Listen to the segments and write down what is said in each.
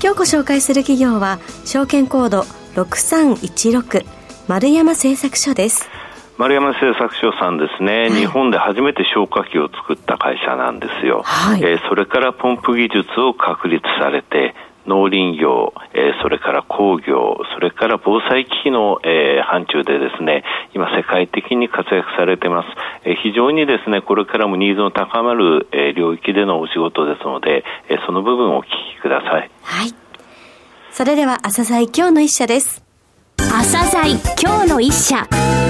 今日ご紹介する企業は証券コード6316丸山製作所です。丸山製作所さんですね、はい、日本で初めて消火器を作った会社なんですよ、はい、えー、それからポンプ技術を確立されて農林業、えー、それから工業、それから防災機器の、えー、範疇でですね、今世界的に活躍されてます。えー、非常にですね、これからもニーズの高まる、えー、領域でのお仕事ですので、えー、その部分をお聞きください。はい。それでは朝鮮今日の一社です。朝鮮今日の一社。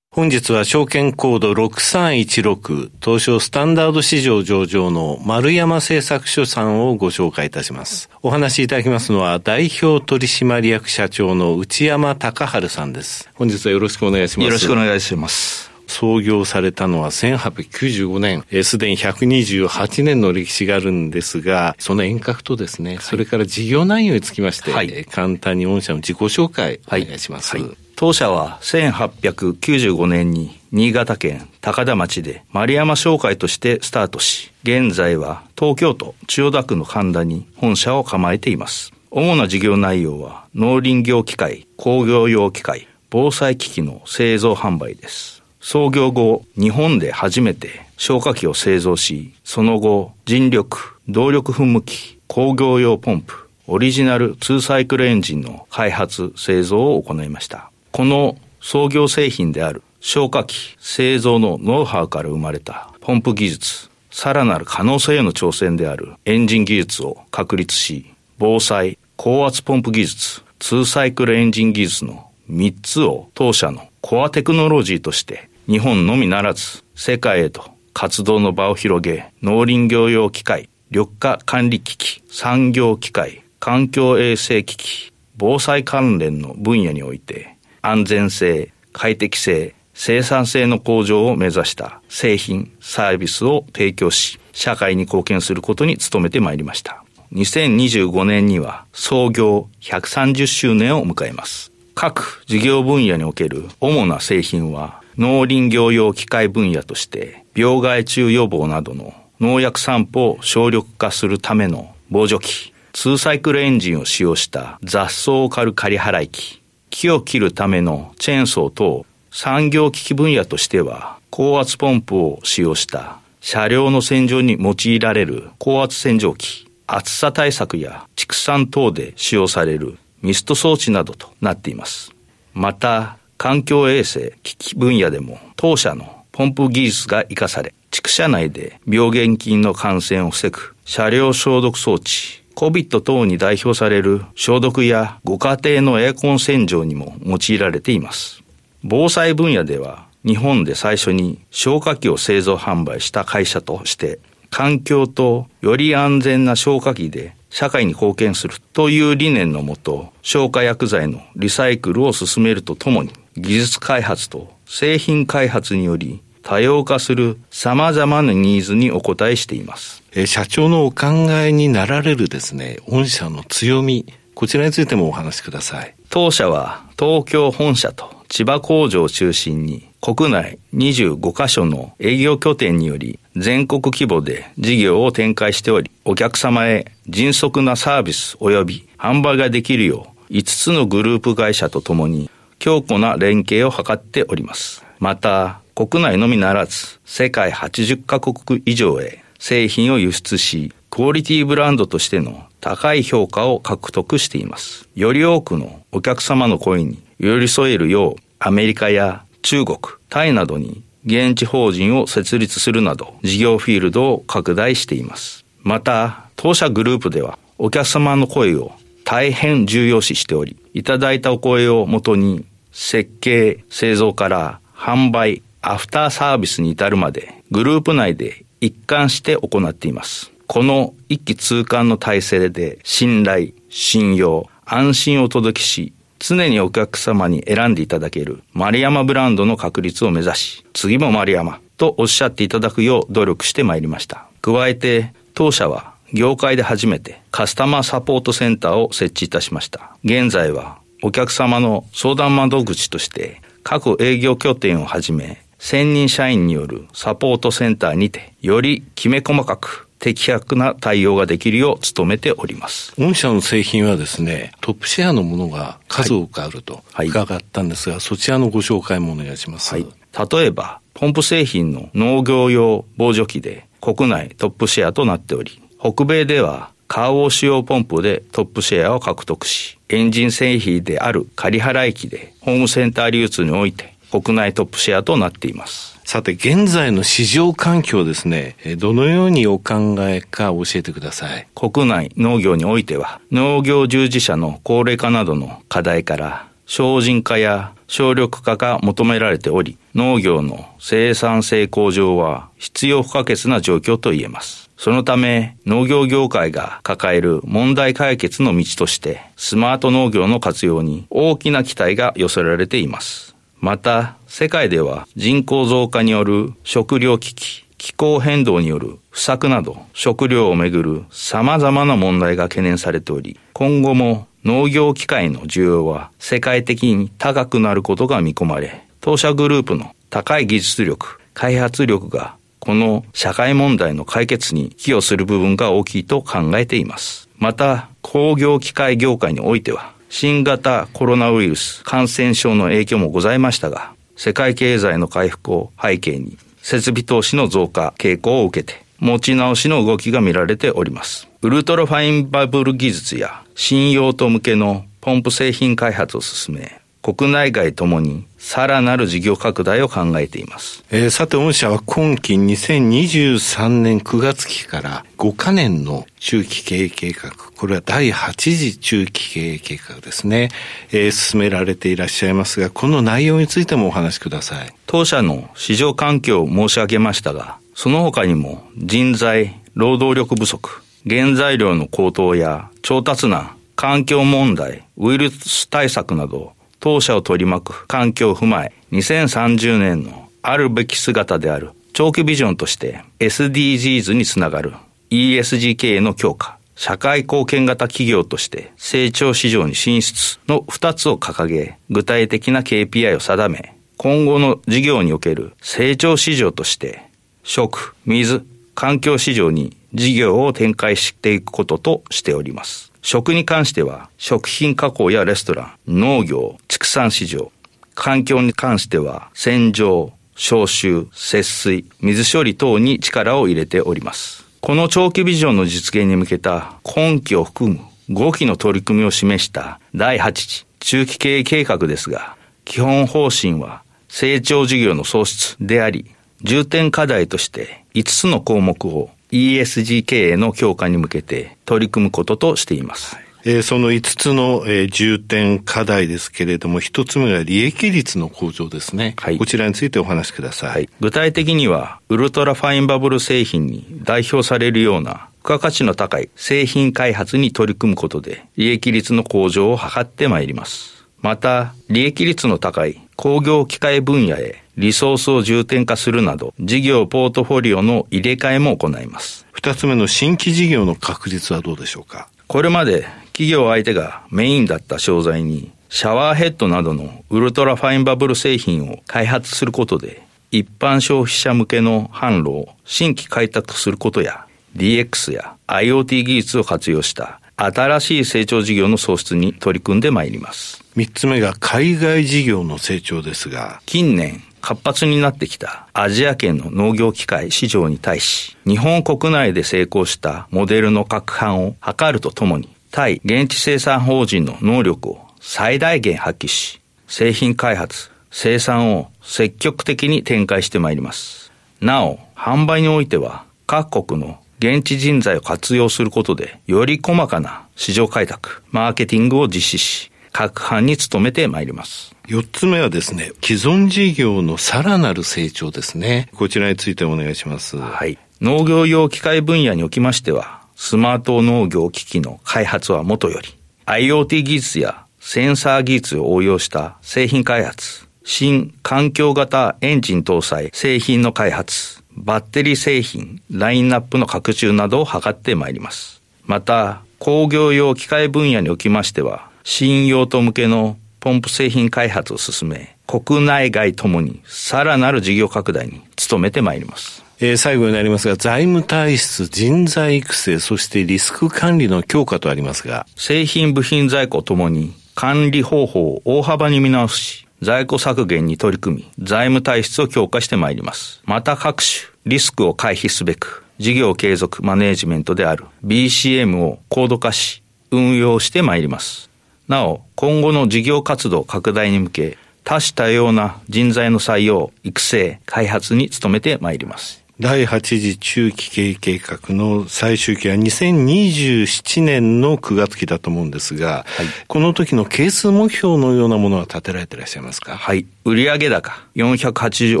本日は証券コード6316東証スタンダード市場上場の丸山製作所さんをご紹介いたします。お話しいただきますのは代表取締役社長の内山隆春さんです。本日はよろしくお願いします。よろしくお願いします。創業されたのは1895年、すでに128年の歴史があるんですが、その遠隔とですね、はい、それから事業内容につきまして、はい、簡単に御社の自己紹介お願いします。はい当社は1895年に新潟県高田町で丸山商会としてスタートし、現在は東京都千代田区の神田に本社を構えています。主な事業内容は農林業機械、工業用機械、防災機器の製造販売です。創業後、日本で初めて消火器を製造し、その後、人力、動力噴霧器、工業用ポンプ、オリジナル2サイクルエンジンの開発、製造を行いました。この創業製品である消火器製造のノウハウから生まれたポンプ技術、さらなる可能性への挑戦であるエンジン技術を確立し、防災、高圧ポンプ技術、2サイクルエンジン技術の3つを当社のコアテクノロジーとして日本のみならず世界へと活動の場を広げ農林業用機械、緑化管理機器、産業機械、環境衛生機器、防災関連の分野において安全性、快適性、生産性の向上を目指した製品、サービスを提供し、社会に貢献することに努めてまいりました。2025年には創業130周年を迎えます。各事業分野における主な製品は農林業用機械分野として病害虫予防などの農薬散布を省力化するための防除機、2サイクルエンジンを使用した雑草を刈る刈払い機、木を切るためのチェーンソーと産業機器分野としては高圧ポンプを使用した車両の洗浄に用いられる高圧洗浄機、暑さ対策や畜産等で使用されるミスト装置などとなっています。また、環境衛生機器分野でも当社のポンプ技術が活かされ、畜舎内で病原菌の感染を防ぐ車両消毒装置、COVID 等に代表される消毒やご家庭のエアコン洗浄にも用いられています。防災分野では日本で最初に消火器を製造販売した会社として環境とより安全な消火器で社会に貢献するという理念のもと、消火薬剤のリサイクルを進めるとともに、技術開発と製品開発により多様化する様々なニーズにお応えしています。え社長のお考えになられるですね、御社の強み、こちらについてもお話しください。当社は東京本社と千葉工場を中心に国内25カ所の営業拠点により全国規模で事業を展開しており、お客様へ迅速なサービス及び販売ができるよう5つのグループ会社とともに強固な連携を図っております。また、国内のみならず、世界80カ国以上へ製品を輸出し、クオリティブランドとしての高い評価を獲得しています。より多くのお客様の声に寄り添えるよう、アメリカや中国、タイなどに現地法人を設立するなど、事業フィールドを拡大しています。また、当社グループでは、お客様の声を大変重要視しており、いただいたお声をもとに、設計、製造から販売、アフターサービスに至るまでグループ内で一貫して行っています。この一気通貫の体制で信頼、信用、安心をお届けし、常にお客様に選んでいただける丸山ブランドの確立を目指し、次も丸山とおっしゃっていただくよう努力してまいりました。加えて、当社は業界で初めてカスタマーサポートセンターを設置いたしました。現在はお客様の相談窓口として各営業拠点をはじめ専任社員によるサポートセンターにてよりきめ細かく的確な対応ができるよう努めております。御社の製品はですね、トップシェアのものが数多くあると伺ったんですが、はい、そちらのご紹介もお願いします。はい、例えば、ポンプ製品の農業用防除機で国内トップシェアとなっており、北米ではカーオー使用ポンプでトップシェアを獲得し、エンジン製品である仮払い機でホームセンター流通において国内トップシェアとなっています。さて、現在の市場環境ですね、どのようにお考えか教えてください。国内農業においては、農業従事者の高齢化などの課題から、精進化や省力化が求められており、農業の生産性向上は必要不可欠な状況と言えます。そのため、農業業界が抱える問題解決の道として、スマート農業の活用に大きな期待が寄せられています。また、世界では人口増加による食糧危機、気候変動による不作など食料をめぐる様々な問題が懸念されており、今後も農業機械の需要は世界的に高くなることが見込まれ、当社グループの高い技術力、開発力がこの社会問題の解決に寄与する部分が大きいと考えています。また、工業機械業界においては、新型コロナウイルス感染症の影響もございましたが、世界経済の回復を背景に、設備投資の増加傾向を受けて、持ち直しの動きが見られております。ウルトラファインバブル技術や新用途向けのポンプ製品開発を進め、国内外ともにさらなる事業拡大を考えています。えー、さて、御社は今期2023年9月期から5カ年の中期経営計画、これは第8次中期経営計画ですね、えー、進められていらっしゃいますが、この内容についてもお話しください。当社の市場環境を申し上げましたが、その他にも人材、労働力不足、原材料の高騰や調達難、環境問題、ウイルス対策など、当社を取り巻く環境を踏まえ、2030年のあるべき姿である長期ビジョンとして SDGs につながる ESG 経営の強化、社会貢献型企業として成長市場に進出の2つを掲げ、具体的な KPI を定め、今後の事業における成長市場として、食、水、環境市場に事業を展開していくこととしております。食に関しては、食品加工やレストラン、農業、畜産市場、環境に関しては、洗浄、消臭、節水、水処理等に力を入れております。この長期ビジョンの実現に向けた今期を含む5期の取り組みを示した第8次中期経営計画ですが、基本方針は成長事業の創出であり、重点課題として5つの項目を ESG 経営の強化に向けて取り組むこととしています。えー、その5つの、えー、重点課題ですけれども、1つ目は利益率の向上ですね。はい。こちらについてお話しください。はい、具体的には、ウルトラファインバブル製品に代表されるような付加価値の高い製品開発に取り組むことで、利益率の向上を図ってまいります。また、利益率の高い工業機械分野へリソースを重点化するなど、事業ポートフォリオの入れ替えも行います。二つ目の新規事業の確立はどうでしょうか？これまで企業相手がメインだった商材に、シャワーヘッドなどのウルトラファインバブル製品を開発することで、一般消費者向けの販路を新規開拓することや、DX や IoT 技術を活用した新しい成長事業の創出に取り組んでまいります。三つ目が海外事業の成長ですが、近年、活発になってきたアジア圏の農業機械市場に対し、日本国内で成功したモデルの拡販を図るとともに、対現地生産法人の能力を最大限発揮し、製品開発、生産を積極的に展開してまいります。なお、販売においては、各国の現地人材を活用することで、より細かな市場開拓、マーケティングを実施し、各班に努めてまいります。四つ目はですね、既存事業のさらなる成長ですね。こちらについてお願いします。はい。農業用機械分野におきましては、スマート農業機器の開発はもとより、IoT 技術やセンサー技術を応用した製品開発、新環境型エンジン搭載製品の開発、バッテリー製品、ラインナップの拡充などを図ってまいります。また、工業用機械分野におきましては、新用途向けのポンプ製品開発を進め、国内外ともにさらなる事業拡大に努めてまいります。えー、最後になりますが、財務体質、人材育成、そしてリスク管理の強化とありますが。製品部品在庫ともに管理方法を大幅に見直し、在庫削減に取り組み、財務体質を強化してまいります。また各種リスクを回避すべく、事業継続マネージメントである BCM を高度化し、運用してまいります。なお、今後の事業活動拡大に向け、多種多様な人材の採用、育成、開発に努めてまいります。第8次中期経営計画の最終期は2027年の9月期だと思うんですが、はい、この時の係数目標のようなものは立てられていらっしゃいますか？はい。売上高480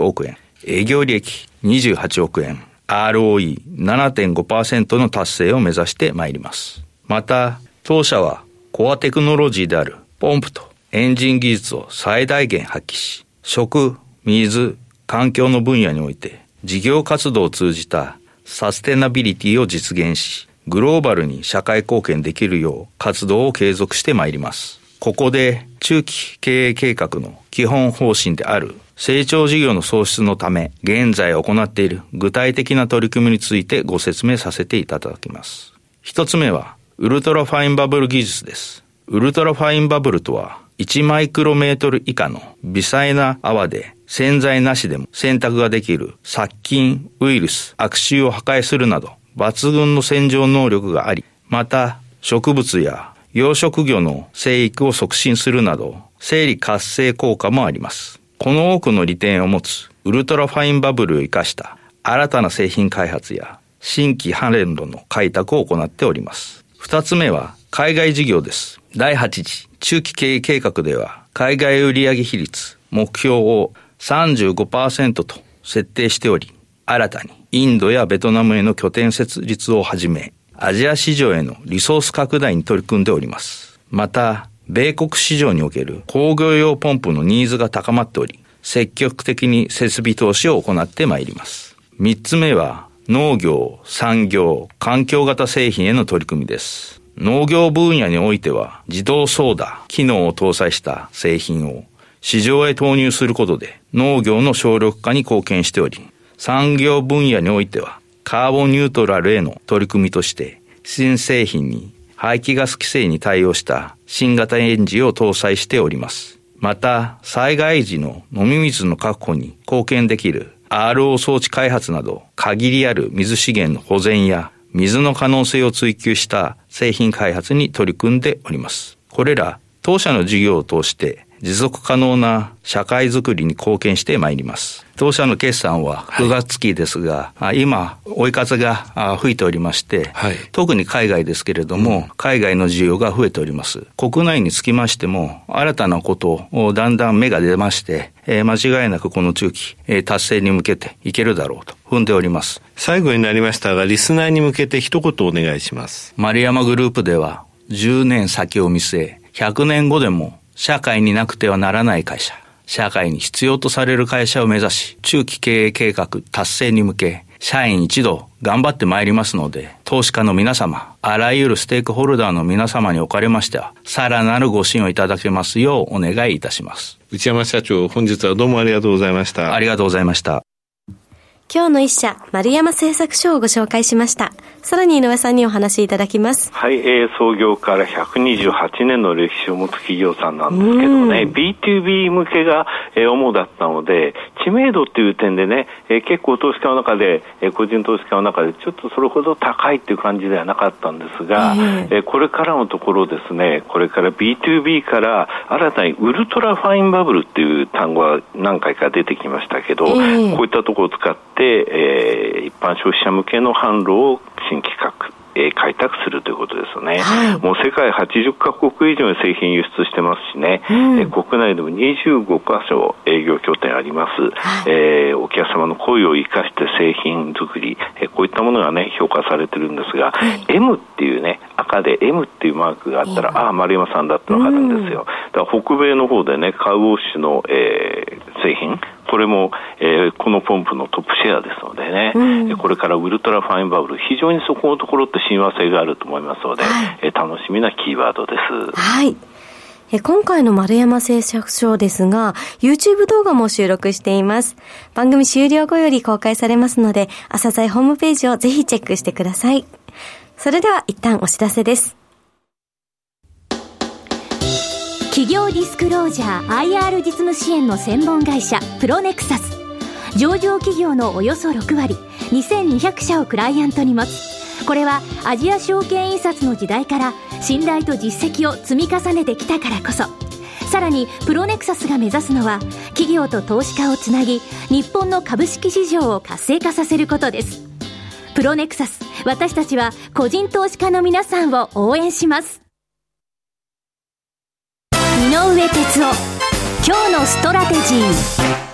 億円、営業利益28億円、ROE7.5% の達成を目指してまいります。また、当社はコアテクノロジーであるポンプとエンジン技術を最大限発揮し、食、水、環境の分野において事業活動を通じたサステナビリティを実現し、グローバルに社会貢献できるよう活動を継続してまいります。ここで中期経営計画の基本方針である成長事業の創出のため現在行っている具体的な取り組みについてご説明させていただきます。一つ目はウルトラファインバブル技術です。ウルトラファインバブルとは1マイクロメートル以下の微細な泡で洗剤なしでも洗濯ができる殺菌、ウイルス、悪臭を破壊するなど抜群の洗浄能力があり、また植物や養殖魚の生育を促進するなど生理活性効果もあります。この多くの利点を持つウルトラファインバブルを活かした新たな製品開発や新規ハレンドの開拓を行っております。二つ目は海外事業です。第8次中期経営計画では、海外売上比率、目標を35%と設定しており、新たにインドやベトナムへの拠点設立をはじめ、アジア市場へのリソース拡大に取り組んでおります。また、米国市場における工業用ポンプのニーズが高まっており、積極的に設備投資を行ってまいります。三つ目は、農業、産業、環境型製品への取り組みです。農業分野においては自動操舵機能を搭載した製品を市場へ投入することで農業の省力化に貢献しており、産業分野においてはカーボンニュートラルへの取り組みとして新製品に排気ガス規制に対応した新型エンジンを搭載しております。また、災害時の飲み水の確保に貢献できる RO 装置開発など限りある水資源の保全や水の可能性を追求した製品開発に取り組んでおります。これら当社の事業を通して持続可能な社会づくりに貢献してまいります。当社の決算は9月期ですが、はい、今、追い風が吹いておりまして、はい、特に海外ですけれども、うん、海外の需要が増えております。国内につきましても、新たなことをだんだん芽が出まして、えー、間違いなくこの中期、えー、達成に向けていけるだろうと踏んでおります。最後になりましたが、リスナーに向けて一言お願いします。丸山グループでは、10年先を見据え、100年後でも社会になくてはならない会社、社会に必要とされる会社を目指し、中期経営計画達成に向け、社員一同頑張ってまいりますので、投資家の皆様、あらゆるステークホルダーの皆様におかれましては、さらなるご支援をいただけますようお願いいたします。内山社長、本日はどうもありがとうございました。ありがとうございました。今日の一社、丸山製作所をご紹介しました。さらに井上さんにお話しいただきます。はい、えー、創業から128年の歴史を持つ企業さんなんですけどね、B2B 向けが、えー、主だったので、知名度っていう点でね、えー、結構投資家の中で、えー、個人投資家の中でちょっとそれほど高いっていう感じではなかったんですが、えー、えー、これからのところですね、これから B2B から新たにウルトラファインバブルっていう単語が何回か出てきましたけど、えー、こういったところを使って、えー、一般消費者向けの販路を新企画えー、開拓するということですよね。はい、もう世界80カ国以上に製品輸出してますしね、うん、えー、国内でも25カ所営業拠点あります。はい、えー、お客様の声を生かして製品作り、えー、こういったものがね、評価されてるんですが、はい、M っていうね、赤で M っていうマークがあったら、ああ、丸山さんだってわかるんですよ。だから北米の方でね、カウォッシュの、えー、製品、これも、えー、このポンプのトップシェアですのでね、うん、これからウルトラファインバブル、非常にそこのところって親和性があると思いますので、はい、えー、楽しみなキーワードです。はい。え今回の丸山製作所ですが、YouTube 動画も収録しています。番組終了後より公開されますので、朝鮮ホームページをぜひチェックしてください。それでは一旦お知らせです。企業ディスクロージャー IR 実務支援の専門会社プロネクサス。上場企業のおよそ6割2200社をクライアントに持つ。これはアジア証券印刷の時代から信頼と実績を積み重ねてきたからこそ。さらにプロネクサスが目指すのは企業と投資家をつなぎ日本の株式市場を活性化させることです。プロネクサス。私たちは個人投資家の皆さんを応援します。井上哲夫。今日のストラテジー。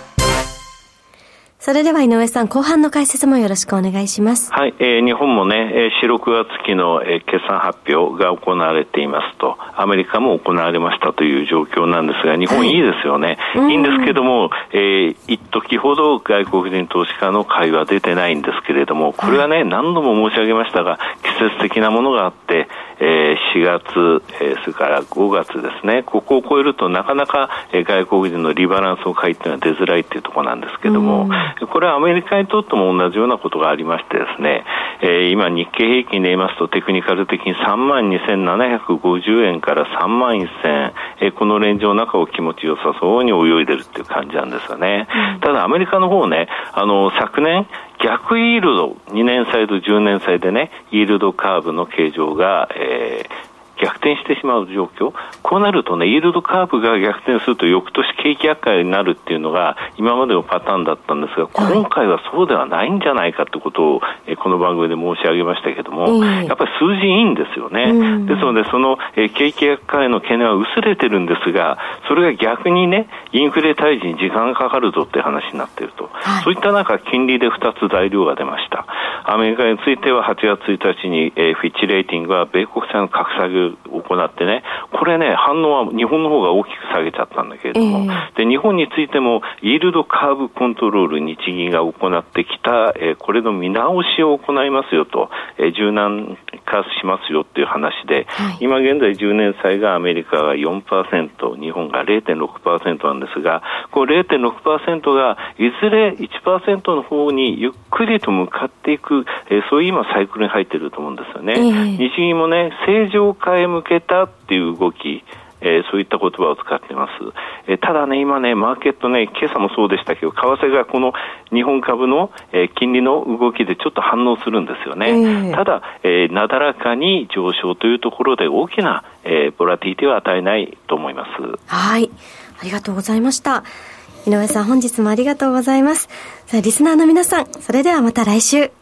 それでは井上さん、後半の解説もよろしくお願いします。はい、えー、日本もね、えー、4、6月期の、えー、決算発表が行われていますと、アメリカも行われましたという状況なんですが、日本いいですよね。はい、いいんですけども、えー、一時ほど外国人投資家の会は出てないんですけれども、これはね、何度も申し上げましたが、季節的なものがあって、えー、4月、えー、それから5月ですね、ここを超えるとなかなか、えー、外国人のリバランスを書いては出づらいというところなんですけども、これはアメリカにとっても同じようなことがありましてですね、えー、今日経平均で言いますとテクニカル的に3万2750円から3万1000円、えー、このレンジの中を気持ちよさそうに泳いでるっていう感じなんですよね。ただアメリカの方ね、あの、昨年、逆イールド、2年債と10年債でね、イールドカーブの形状が、えー、逆転してしまう状況、こうなるとね、イールドカーブが逆転すると、翌年景気悪化になるっていうのが、今までのパターンだったんですが、今回はそうではないんじゃないかということを、えこの番組で申し上げましたけども、やっぱり数字いいんですよね。ですので、その、え景気悪化への懸念は薄れてるんですが、それが逆にね、インフレ退治に時間がかかるぞって話になっていると。そういった中、金利で2つ材料が出ました。アメリカについては8月1日に、えフィッチレーティングは米国債の格下げ行ってね、これね、反応は日本の方が大きく下げちゃったんだけれども、えー、で日本についても、イールドカーブコントロール、日銀が行ってきた、えー、これの見直しを行いますよと、えー、柔軟化しますよっていう話で、はい、今現在10年債がアメリカが4%、日本が0.6%なんですが、この0.6%がいずれ1%の方にゆっくりと向かっていく、えー、そういう今サイクルに入っていると思うんですよね。えー、日銀もね、正常化へ向けたっていう動き、えー、そういった言葉を使っています。えー、ただね、今ね、マーケットね、今朝もそうでしたけど、為替がこの日本株の、えー、金利の動きでちょっと反応するんですよね。えー、ただ、えー、なだらかに上昇というところで大きな、えー、ボラティティは与えないと思います。はい。ありがとうございました。井上さん、本日もありがとうございます。さあ、リスナーの皆さん、それではまた来週。